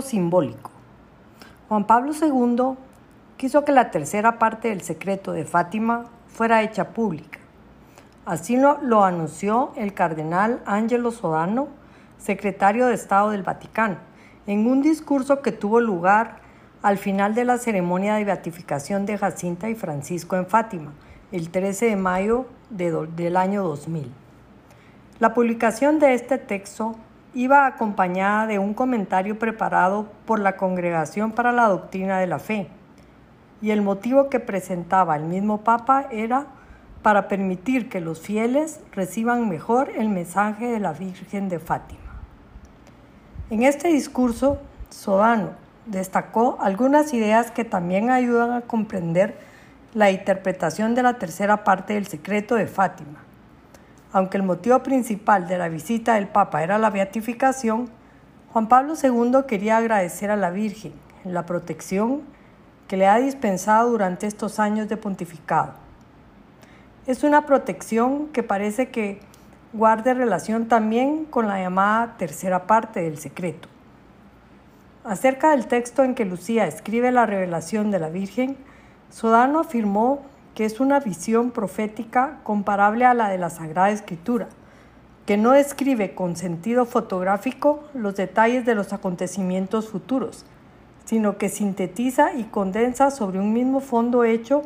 Simbólico. Juan Pablo II quiso que la tercera parte del secreto de Fátima fuera hecha pública. Así lo, anunció el cardenal Angelo Sodano, secretario de Estado del Vaticano, en un discurso que tuvo lugar al final de la ceremonia de beatificación de Jacinta y Francisco en Fátima, el 13 de mayo de, del año 2000. La publicación de este texto iba acompañada de un comentario preparado por la Congregación para la Doctrina de la Fe, y el motivo que presentaba el mismo Papa era para permitir que los fieles reciban mejor el mensaje de la Virgen de Fátima. En este discurso, Sodano destacó algunas ideas que también ayudan a comprender la interpretación de la tercera parte del secreto de Fátima aunque el motivo principal de la visita del Papa era la beatificación, Juan Pablo II quería agradecer a la Virgen la protección que le ha dispensado durante estos años de pontificado. Es una protección que parece que guarde relación también con la llamada tercera parte del secreto. Acerca del texto en que Lucía escribe la revelación de la Virgen, Sodano afirmó que es una visión profética comparable a la de la Sagrada Escritura, que no describe con sentido fotográfico los detalles de los acontecimientos futuros, sino que sintetiza y condensa sobre un mismo fondo hecho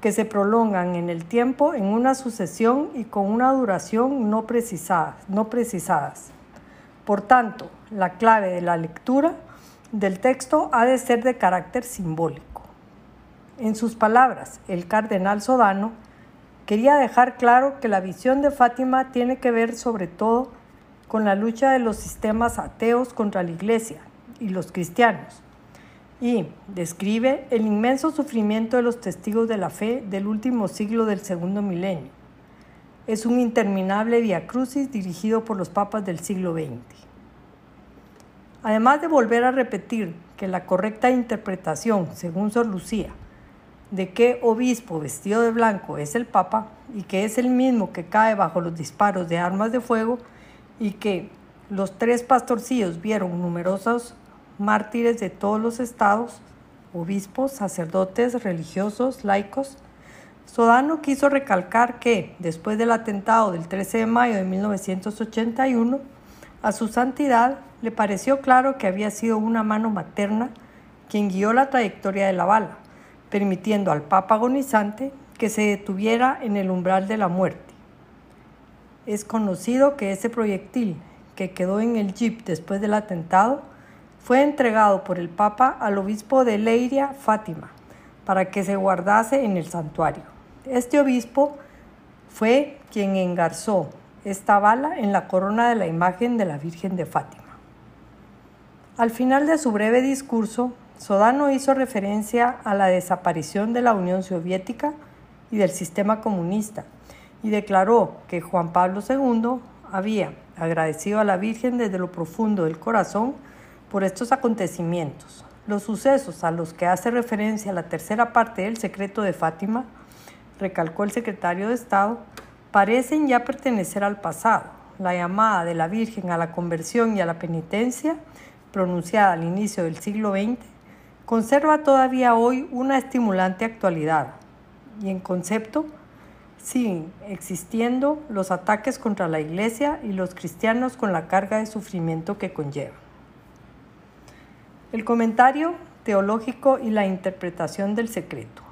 que se prolongan en el tiempo en una sucesión y con una duración no, precisada, no precisadas. Por tanto, la clave de la lectura del texto ha de ser de carácter simbólico. En sus palabras, el cardenal Sodano quería dejar claro que la visión de Fátima tiene que ver sobre todo con la lucha de los sistemas ateos contra la Iglesia y los cristianos, y describe el inmenso sufrimiento de los testigos de la fe del último siglo del segundo milenio. Es un interminable viacrucis dirigido por los papas del siglo XX. Además de volver a repetir que la correcta interpretación, según Sor Lucía, de qué obispo vestido de blanco es el Papa y que es el mismo que cae bajo los disparos de armas de fuego y que los tres pastorcillos vieron numerosos mártires de todos los estados, obispos, sacerdotes, religiosos, laicos, Sodano quiso recalcar que, después del atentado del 13 de mayo de 1981, a su santidad le pareció claro que había sido una mano materna quien guió la trayectoria de la bala permitiendo al Papa agonizante que se detuviera en el umbral de la muerte. Es conocido que ese proyectil que quedó en el jeep después del atentado fue entregado por el Papa al obispo de Leiria, Fátima, para que se guardase en el santuario. Este obispo fue quien engarzó esta bala en la corona de la imagen de la Virgen de Fátima. Al final de su breve discurso, Sodano hizo referencia a la desaparición de la Unión Soviética y del sistema comunista y declaró que Juan Pablo II había agradecido a la Virgen desde lo profundo del corazón por estos acontecimientos. Los sucesos a los que hace referencia la tercera parte del secreto de Fátima, recalcó el secretario de Estado, parecen ya pertenecer al pasado. La llamada de la Virgen a la conversión y a la penitencia, pronunciada al inicio del siglo XX, conserva todavía hoy una estimulante actualidad y en concepto siguen existiendo los ataques contra la Iglesia y los cristianos con la carga de sufrimiento que conlleva. El comentario teológico y la interpretación del secreto.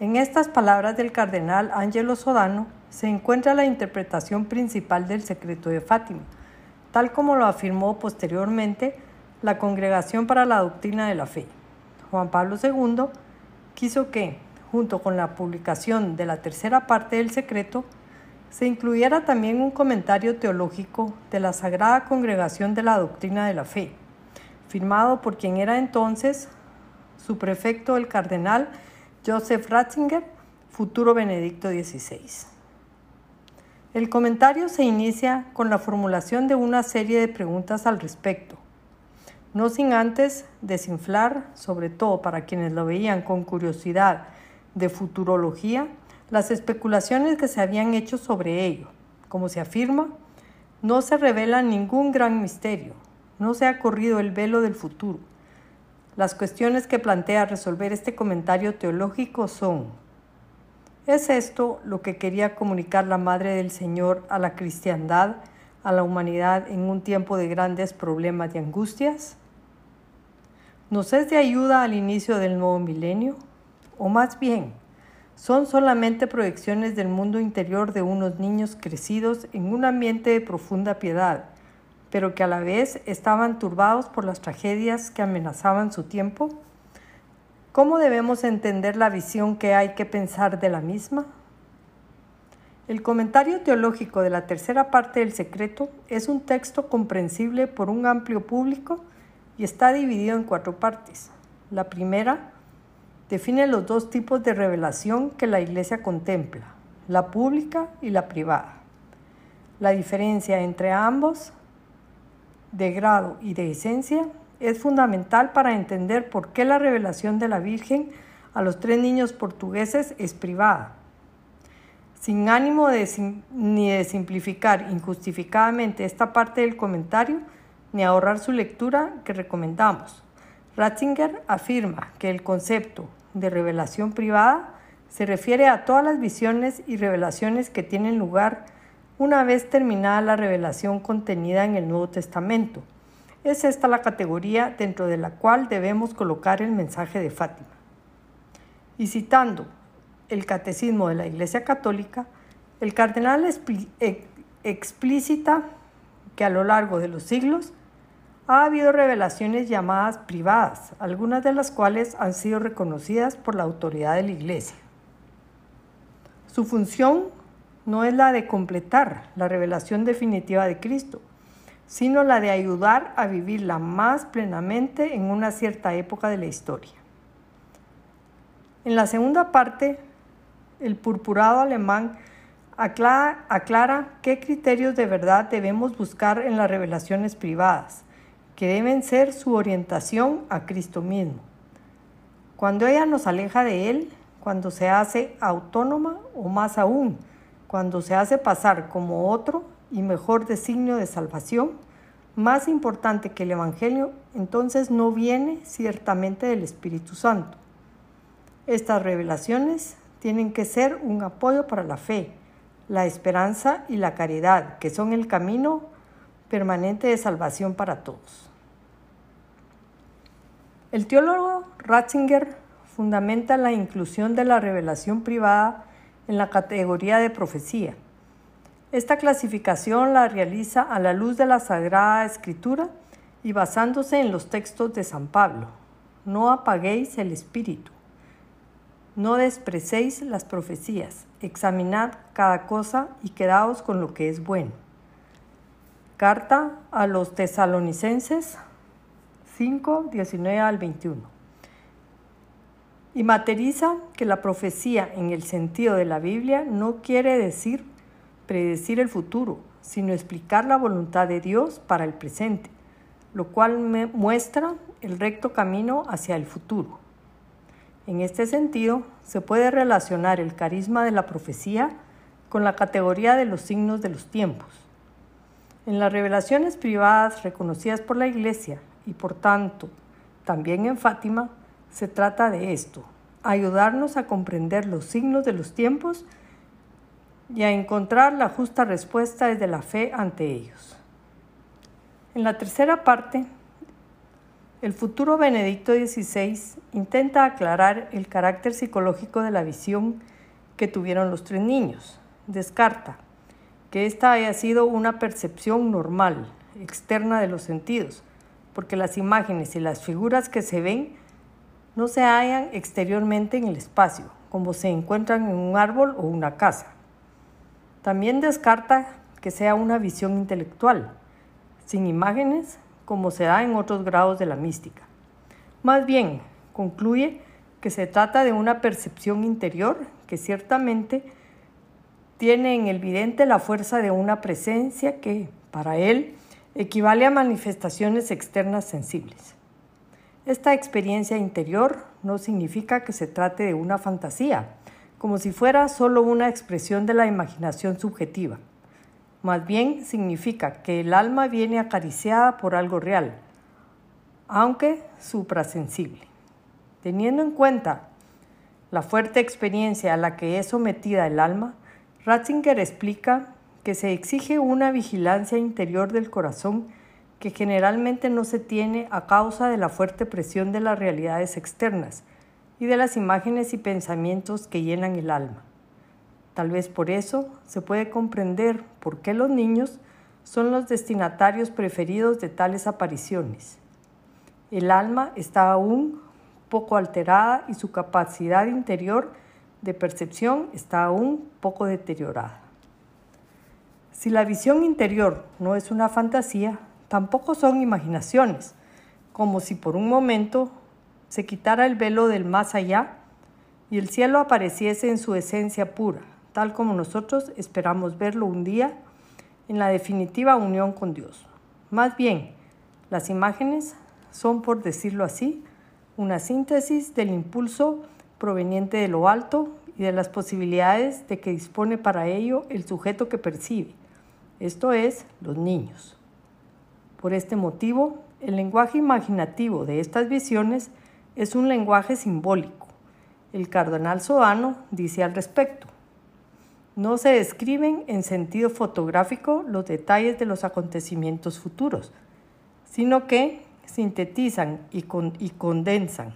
En estas palabras del cardenal Angelo Sodano se encuentra la interpretación principal del secreto de Fátima, tal como lo afirmó posteriormente la Congregación para la Doctrina de la Fe. Juan Pablo II quiso que, junto con la publicación de la tercera parte del secreto, se incluyera también un comentario teológico de la Sagrada Congregación de la Doctrina de la Fe, firmado por quien era entonces su prefecto, el cardenal Joseph Ratzinger, futuro Benedicto XVI. El comentario se inicia con la formulación de una serie de preguntas al respecto, no sin antes desinflar, sobre todo para quienes lo veían con curiosidad de futurología, las especulaciones que se habían hecho sobre ello. Como se afirma, no se revela ningún gran misterio, no se ha corrido el velo del futuro. Las cuestiones que plantea resolver este comentario teológico son, ¿es esto lo que quería comunicar la Madre del Señor a la cristiandad, a la humanidad en un tiempo de grandes problemas y angustias? ¿Nos es de ayuda al inicio del nuevo milenio? O más bien, son solamente proyecciones del mundo interior de unos niños crecidos en un ambiente de profunda piedad, pero que a la vez estaban turbados por las tragedias que amenazaban su tiempo? ¿Cómo debemos entender la visión que hay que pensar de la misma? El comentario teológico de la tercera parte del secreto es un texto comprensible por un amplio público y está dividido en cuatro partes. La primera define los dos tipos de revelación que la Iglesia contempla, la pública y la privada. La diferencia entre ambos, de grado y de esencia, es fundamental para entender por qué la revelación de la Virgen a los tres niños portugueses es privada. Sin ánimo de, ni de simplificar injustificadamente esta parte del comentario, ni ahorrar su lectura que recomendamos. Ratzinger afirma que el concepto de revelación privada se refiere a todas las visiones y revelaciones que tienen lugar una vez terminada la revelación contenida en el Nuevo Testamento. Es esta la categoría dentro de la cual debemos colocar el mensaje de Fátima. Y citando el Catecismo de la Iglesia Católica, el cardenal explícita que a lo largo de los siglos ha habido revelaciones llamadas privadas, algunas de las cuales han sido reconocidas por la autoridad de la Iglesia. Su función no es la de completar la revelación definitiva de Cristo, sino la de ayudar a vivirla más plenamente en una cierta época de la historia. En la segunda parte, el purpurado alemán aclara, aclara qué criterios de verdad debemos buscar en las revelaciones privadas que deben ser su orientación a Cristo mismo. Cuando ella nos aleja de Él, cuando se hace autónoma o más aún, cuando se hace pasar como otro y mejor designio de salvación, más importante que el Evangelio, entonces no viene ciertamente del Espíritu Santo. Estas revelaciones tienen que ser un apoyo para la fe, la esperanza y la caridad, que son el camino permanente de salvación para todos. El teólogo Ratzinger fundamenta la inclusión de la revelación privada en la categoría de profecía. Esta clasificación la realiza a la luz de la Sagrada Escritura y basándose en los textos de San Pablo. No apaguéis el espíritu. No desprecéis las profecías. Examinad cada cosa y quedaos con lo que es bueno. Carta a los tesalonicenses 5, 19 al 21. Y materializa que la profecía en el sentido de la Biblia no quiere decir predecir el futuro, sino explicar la voluntad de Dios para el presente, lo cual muestra el recto camino hacia el futuro. En este sentido, se puede relacionar el carisma de la profecía con la categoría de los signos de los tiempos. En las revelaciones privadas reconocidas por la Iglesia y por tanto también en Fátima, se trata de esto, ayudarnos a comprender los signos de los tiempos y a encontrar la justa respuesta desde la fe ante ellos. En la tercera parte, el futuro Benedicto XVI intenta aclarar el carácter psicológico de la visión que tuvieron los tres niños. Descarta que esta haya sido una percepción normal, externa de los sentidos, porque las imágenes y las figuras que se ven no se hallan exteriormente en el espacio, como se encuentran en un árbol o una casa. También descarta que sea una visión intelectual, sin imágenes, como se da en otros grados de la mística. Más bien, concluye que se trata de una percepción interior que ciertamente tiene en el vidente la fuerza de una presencia que, para él, equivale a manifestaciones externas sensibles. Esta experiencia interior no significa que se trate de una fantasía, como si fuera solo una expresión de la imaginación subjetiva. Más bien significa que el alma viene acariciada por algo real, aunque suprasensible. Teniendo en cuenta la fuerte experiencia a la que es sometida el alma, Ratzinger explica que se exige una vigilancia interior del corazón que generalmente no se tiene a causa de la fuerte presión de las realidades externas y de las imágenes y pensamientos que llenan el alma. Tal vez por eso se puede comprender por qué los niños son los destinatarios preferidos de tales apariciones. El alma está aún poco alterada y su capacidad interior de percepción está aún poco deteriorada. Si la visión interior no es una fantasía, tampoco son imaginaciones, como si por un momento se quitara el velo del más allá y el cielo apareciese en su esencia pura, tal como nosotros esperamos verlo un día en la definitiva unión con Dios. Más bien, las imágenes son, por decirlo así, una síntesis del impulso proveniente de lo alto y de las posibilidades de que dispone para ello el sujeto que percibe, esto es, los niños. Por este motivo, el lenguaje imaginativo de estas visiones es un lenguaje simbólico. El cardenal Soano dice al respecto, no se describen en sentido fotográfico los detalles de los acontecimientos futuros, sino que sintetizan y, y condensan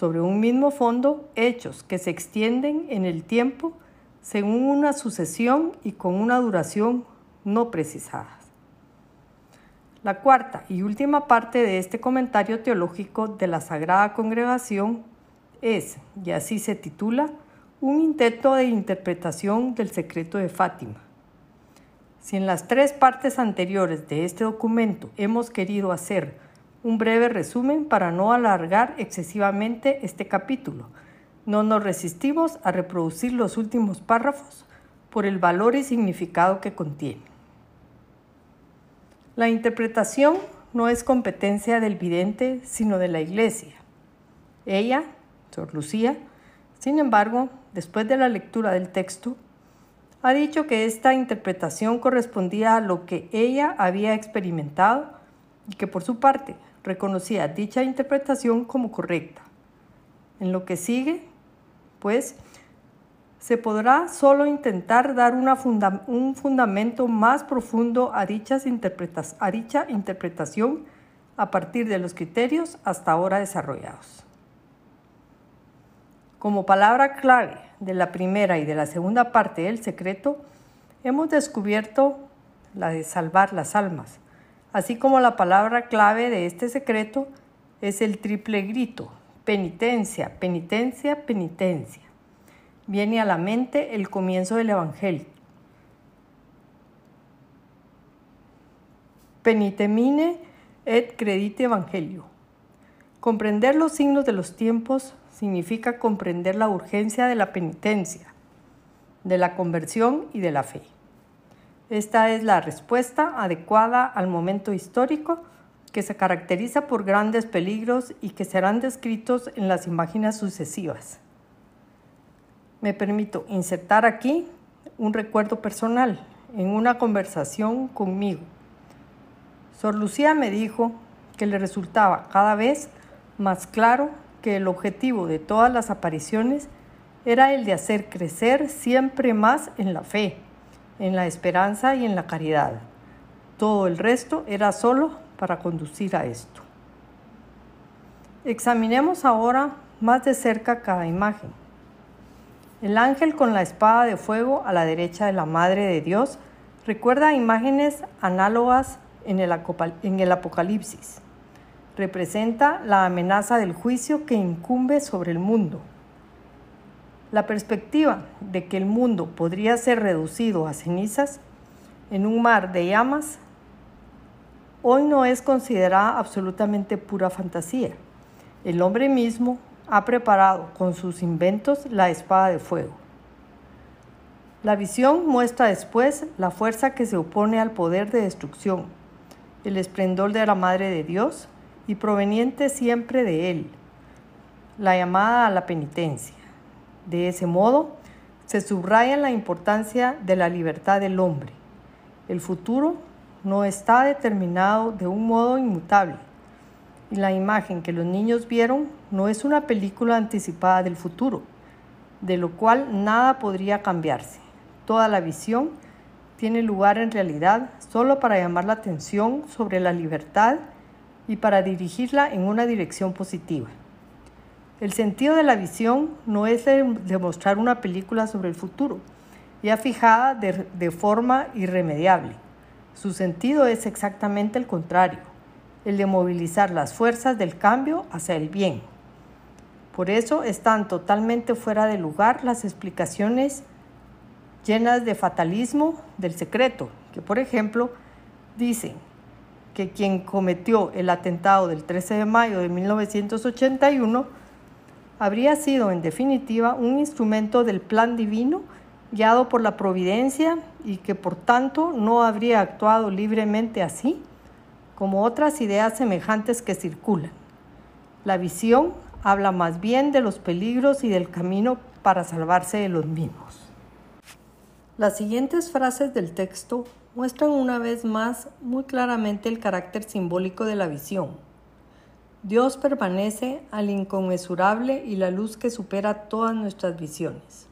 sobre un mismo fondo hechos que se extienden en el tiempo según una sucesión y con una duración no precisadas. La cuarta y última parte de este comentario teológico de la Sagrada Congregación es, y así se titula, un intento de interpretación del secreto de Fátima. Si en las tres partes anteriores de este documento hemos querido hacer un breve resumen para no alargar excesivamente este capítulo, no nos resistimos a reproducir los últimos párrafos por el valor y significado que contiene. La interpretación no es competencia del vidente, sino de la Iglesia. Ella, Sor Lucía, sin embargo, después de la lectura del texto, ha dicho que esta interpretación correspondía a lo que ella había experimentado y que por su parte reconocía dicha interpretación como correcta. En lo que sigue, pues, se podrá solo intentar dar un fundamento más profundo a, dichas a dicha interpretación a partir de los criterios hasta ahora desarrollados. Como palabra clave de la primera y de la segunda parte del secreto, hemos descubierto la de salvar las almas, así como la palabra clave de este secreto es el triple grito, penitencia, penitencia, penitencia viene a la mente el comienzo del Evangelio. Penitemine et credite Evangelio. Comprender los signos de los tiempos significa comprender la urgencia de la penitencia, de la conversión y de la fe. Esta es la respuesta adecuada al momento histórico que se caracteriza por grandes peligros y que serán descritos en las imágenes sucesivas me permito insertar aquí un recuerdo personal en una conversación conmigo. Sor Lucía me dijo que le resultaba cada vez más claro que el objetivo de todas las apariciones era el de hacer crecer siempre más en la fe, en la esperanza y en la caridad. Todo el resto era solo para conducir a esto. Examinemos ahora más de cerca cada imagen. El ángel con la espada de fuego a la derecha de la Madre de Dios recuerda imágenes análogas en el, Apocalipsis. Representa la amenaza del juicio que incumbe sobre el mundo. La perspectiva de que el mundo podría ser reducido a cenizas en un mar de llamas hoy no es considerada absolutamente pura fantasía. El hombre mismo ha preparado con sus inventos la espada de fuego. La visión muestra después la fuerza que se opone al poder de destrucción, el esplendor de la Madre de Dios y proveniente siempre de Él, la llamada a la penitencia. De ese modo, se subraya la importancia de la libertad del hombre. El futuro no está determinado de un modo inmutable y la imagen que los niños vieron no es una película anticipada del futuro, de lo cual nada podría cambiarse. Toda la visión tiene lugar en realidad solo para llamar la atención sobre la libertad y para dirigirla en una dirección positiva. El sentido de la visión no es demostrar una película sobre el futuro, ya fijada de, de forma irremediable. Su sentido es exactamente el contrario, el de movilizar las fuerzas del cambio hacia el bien. Por eso están totalmente fuera de lugar las explicaciones llenas de fatalismo del secreto, que por ejemplo dicen que quien cometió el atentado del 13 de mayo de 1981 habría sido en definitiva un instrumento del plan divino guiado por la providencia y que por tanto no habría actuado libremente así como otras ideas semejantes que circulan. La visión habla más bien de los peligros y del camino para salvarse de los mismos. Las siguientes frases del texto muestran una vez más muy claramente el carácter simbólico de la visión Dios permanece al inconmensurable y la luz que supera todas nuestras visiones.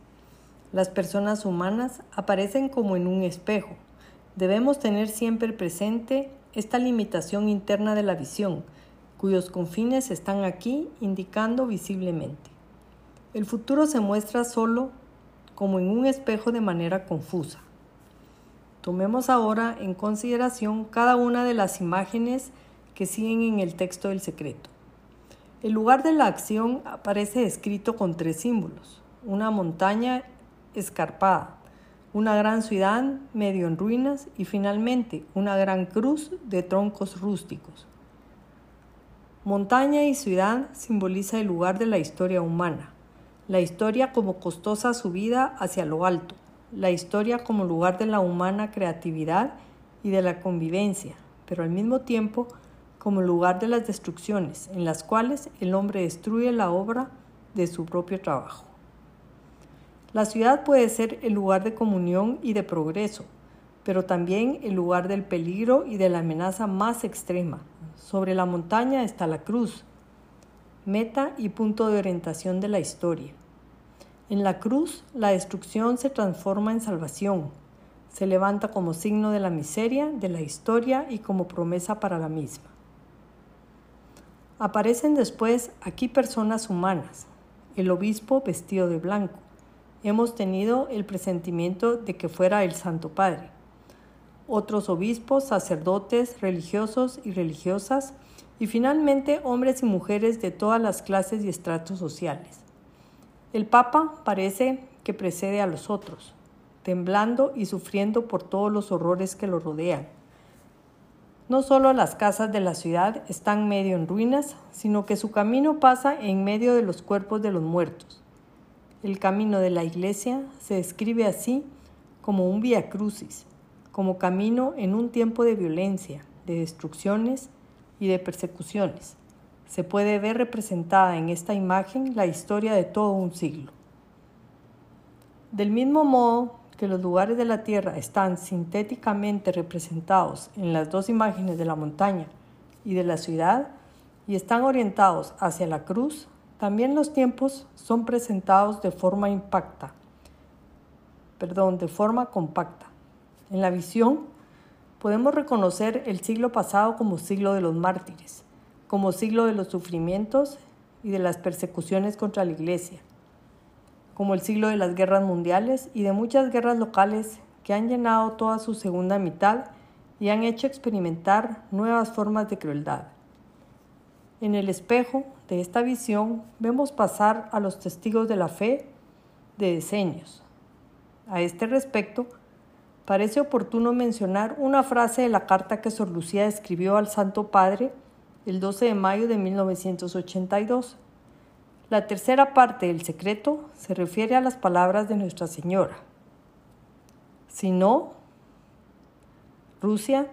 Las personas humanas aparecen como en un espejo. Debemos tener siempre presente esta limitación interna de la visión, cuyos confines están aquí indicando visiblemente. El futuro se muestra solo como en un espejo de manera confusa. Tomemos ahora en consideración cada una de las imágenes que siguen en el texto del secreto. El lugar de la acción aparece escrito con tres símbolos, una montaña escarpada, una gran ciudad medio en ruinas y finalmente una gran cruz de troncos rústicos. Montaña y ciudad simboliza el lugar de la historia humana, la historia como costosa subida hacia lo alto, la historia como lugar de la humana creatividad y de la convivencia, pero al mismo tiempo como lugar de las destrucciones, en las cuales el hombre destruye la obra de su propio trabajo. La ciudad puede ser el lugar de comunión y de progreso, pero también el lugar del peligro y de la amenaza más extrema. Sobre la montaña está la cruz, meta y punto de orientación de la historia. En la cruz, la destrucción se transforma en salvación, se levanta como signo de la miseria de la historia y como promesa para la misma. Aparecen después aquí personas humanas, el obispo vestido de blanco. Hemos tenido el presentimiento de que fuera el Santo Padre. Otros obispos, sacerdotes, religiosos y religiosas, y finalmente hombres y mujeres de todas las clases y estratos sociales. El Papa parece que precede a los otros, temblando y sufriendo por todos los horrores que lo rodean no solo las casas de la ciudad están medio en ruinas, sino que su camino pasa en medio de los cuerpos de los muertos. El camino de la iglesia se describe así como un vía crucis, como camino en un tiempo de violencia, de destrucciones y de persecuciones. Se puede ver representada en esta imagen la historia de todo un siglo. Del mismo modo que los lugares de la Tierra están sintéticamente representados en las dos imágenes de la montaña y de la ciudad y están orientados hacia la cruz, también los tiempos son presentados de forma impacta, perdón, de forma compacta. En la visión podemos reconocer el siglo pasado como siglo de los mártires, como siglo de los sufrimientos y de las persecuciones contra la iglesia, como el siglo de las guerras mundiales y de muchas guerras locales que han llenado toda su segunda mitad y han hecho experimentar nuevas formas de crueldad. En el espejo de esta visión vemos pasar a los testigos de la fe de diseños. A este respecto, parece oportuno mencionar una frase de la carta que Sor Lucía escribió al Santo Padre el 12 de mayo de 1982. La tercera parte del secreto se refiere a las palabras de Nuestra Señora. Si no, Rusia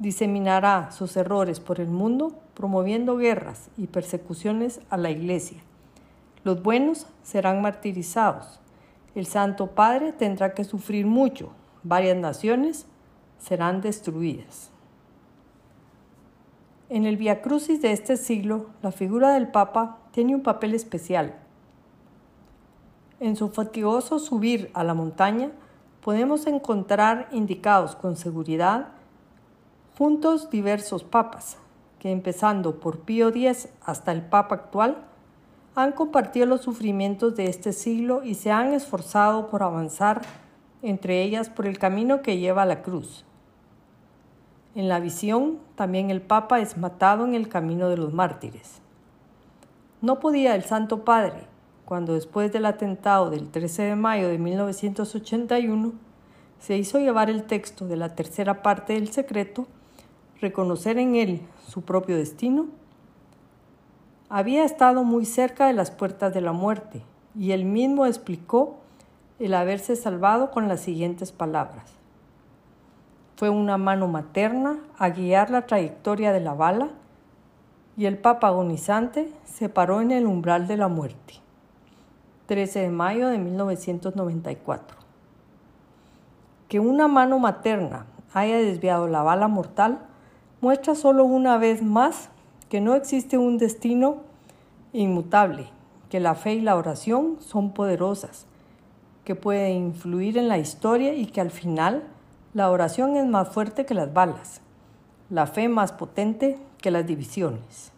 diseminará sus errores por el mundo promoviendo guerras y persecuciones a la Iglesia. Los buenos serán martirizados. El Santo Padre tendrá que sufrir mucho. Varias naciones serán destruidas. En el Via Crucis de este siglo, la figura del Papa tiene un papel especial. En su fatigoso subir a la montaña, podemos encontrar indicados con seguridad juntos diversos papas, que empezando por Pío X hasta el Papa actual, han compartido los sufrimientos de este siglo y se han esforzado por avanzar entre ellas por el camino que lleva a la cruz. En la visión, también el Papa es matado en el camino de los mártires. No podía el Santo Padre, cuando después del atentado del 13 de mayo de 1981 se hizo llevar el texto de la tercera parte del secreto, reconocer en él su propio destino, había estado muy cerca de las puertas de la muerte y él mismo explicó el haberse salvado con las siguientes palabras. Fue una mano materna a guiar la trayectoria de la bala y el papa agonizante se paró en el umbral de la muerte. 13 de mayo de 1994. Que una mano materna haya desviado la bala mortal muestra solo una vez más que no existe un destino inmutable, que la fe y la oración son poderosas, que pueden influir en la historia y que al final la oración es más fuerte que las balas, la fe más potente que las divisiones.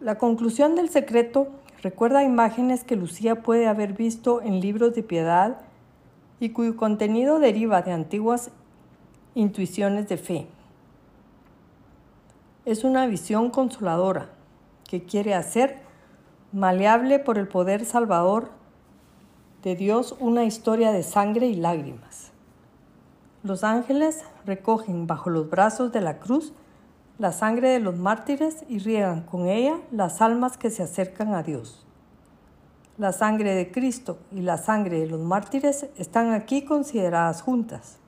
La conclusión del secreto recuerda imágenes que Lucía puede haber visto en libros de piedad y cuyo contenido deriva de antiguas intuiciones de fe. Es una visión consoladora que quiere hacer maleable por el poder salvador de Dios una historia de sangre y lágrimas. Los ángeles recogen bajo los brazos de la cruz la sangre de los mártires y riegan con ella las almas que se acercan a Dios. La sangre de Cristo y la sangre de los mártires están aquí consideradas juntas.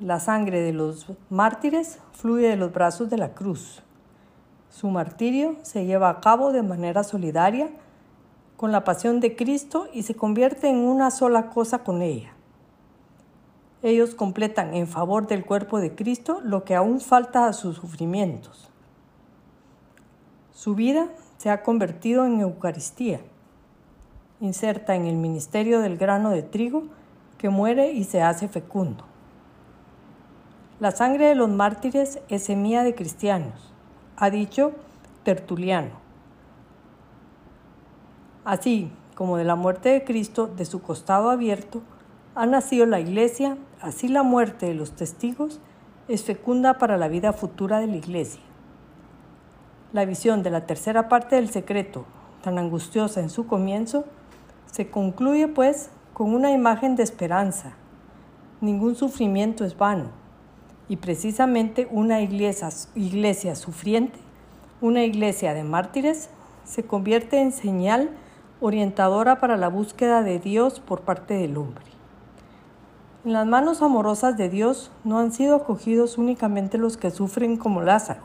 La sangre de los mártires fluye de los brazos de la cruz. Su martirio se lleva a cabo de manera solidaria con la pasión de Cristo y se convierte en una sola cosa con ella. Ellos completan en favor del cuerpo de Cristo lo que aún falta a sus sufrimientos. Su vida se ha convertido en Eucaristía, inserta en el ministerio del grano de trigo que muere y se hace fecundo. La sangre de los mártires es semilla de cristianos, ha dicho Tertuliano. Así como de la muerte de Cristo, de su costado abierto, ha nacido la iglesia, así la muerte de los testigos es fecunda para la vida futura de la iglesia. La visión de la tercera parte del secreto, tan angustiosa en su comienzo, se concluye pues con una imagen de esperanza. Ningún sufrimiento es vano y precisamente una iglesia, iglesia sufriente, una iglesia de mártires, se convierte en señal orientadora para la búsqueda de Dios por parte del hombre. En las manos amorosas de Dios no han sido acogidos únicamente los que sufren como Lázaro,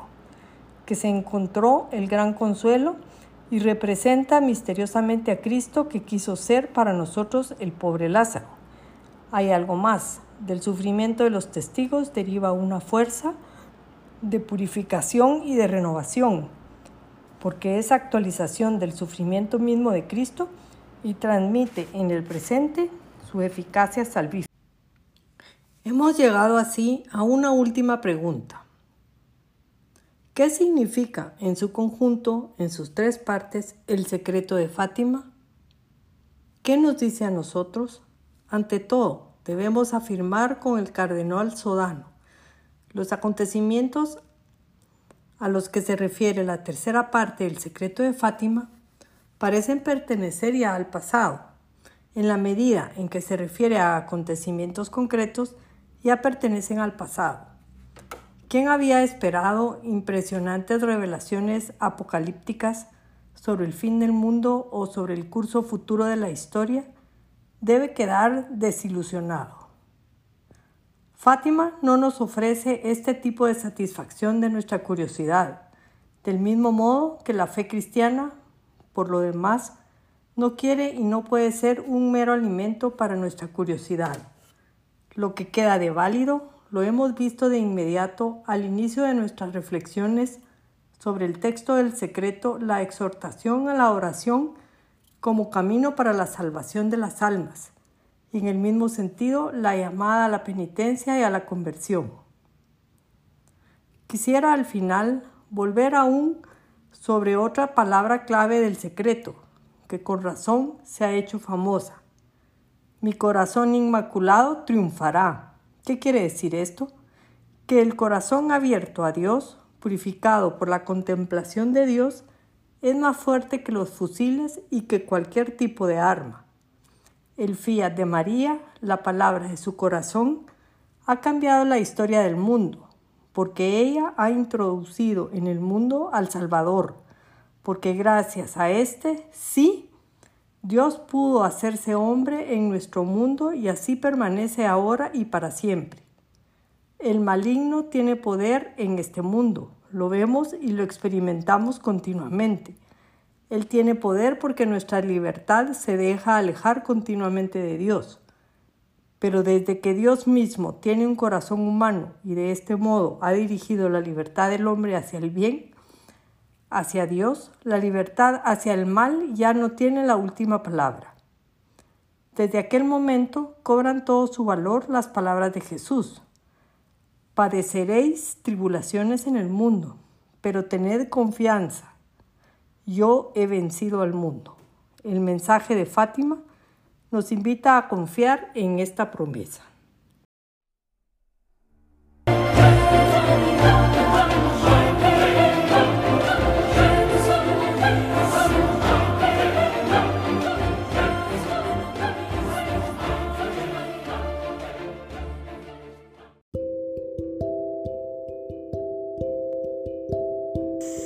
que se encontró el gran consuelo y representa misteriosamente a Cristo que quiso ser para nosotros el pobre Lázaro. Hay algo más, del sufrimiento de los testigos deriva una fuerza de purificación y de renovación, porque es actualización del sufrimiento mismo de Cristo y transmite en el presente su eficacia salvífica. Hemos llegado así a una última pregunta. ¿Qué significa en su conjunto, en sus tres partes, el secreto de Fátima? ¿Qué nos dice a nosotros? Ante todo, debemos afirmar con el cardenal Sodano. Los acontecimientos a los que se refiere la tercera parte del secreto de Fátima parecen pertenecer ya al pasado. En la medida en que se refiere a acontecimientos concretos, ya pertenecen al pasado. ¿Quién había esperado impresionantes revelaciones apocalípticas sobre el fin del mundo o sobre el curso futuro de la historia? Debe quedar desilusionado. Fátima no nos ofrece este tipo de satisfacción de nuestra curiosidad, del mismo modo que la fe cristiana, por lo demás, no quiere y no puede ser un mero alimento para nuestra curiosidad. Lo que queda de válido lo hemos visto de inmediato al inicio de nuestras reflexiones sobre el texto del secreto, la exhortación a la oración como camino para la salvación de las almas, y en el mismo sentido la llamada a la penitencia y a la conversión. Quisiera al final volver aún sobre otra palabra clave del secreto, que con razón se ha hecho famosa. Mi corazón inmaculado triunfará. ¿Qué quiere decir esto? Que el corazón abierto a Dios, purificado por la contemplación de Dios, es más fuerte que los fusiles y que cualquier tipo de arma. El fiat de María, la palabra de su corazón, ha cambiado la historia del mundo, porque ella ha introducido en el mundo al Salvador, porque gracias a este sí Dios pudo hacerse hombre en nuestro mundo y así permanece ahora y para siempre. El maligno tiene poder en este mundo, lo vemos y lo experimentamos continuamente. Él tiene poder porque nuestra libertad se deja alejar continuamente de Dios. Pero desde que Dios mismo tiene un corazón humano y de este modo ha dirigido la libertad del hombre hacia el bien, hacia Dios, la libertad hacia el mal ya no tiene la última palabra. Desde aquel momento cobran todo su valor las palabras de Jesús. Padeceréis tribulaciones en el mundo, pero tened confianza. Yo he vencido al mundo. El mensaje de Fátima nos invita a confiar en esta promesa.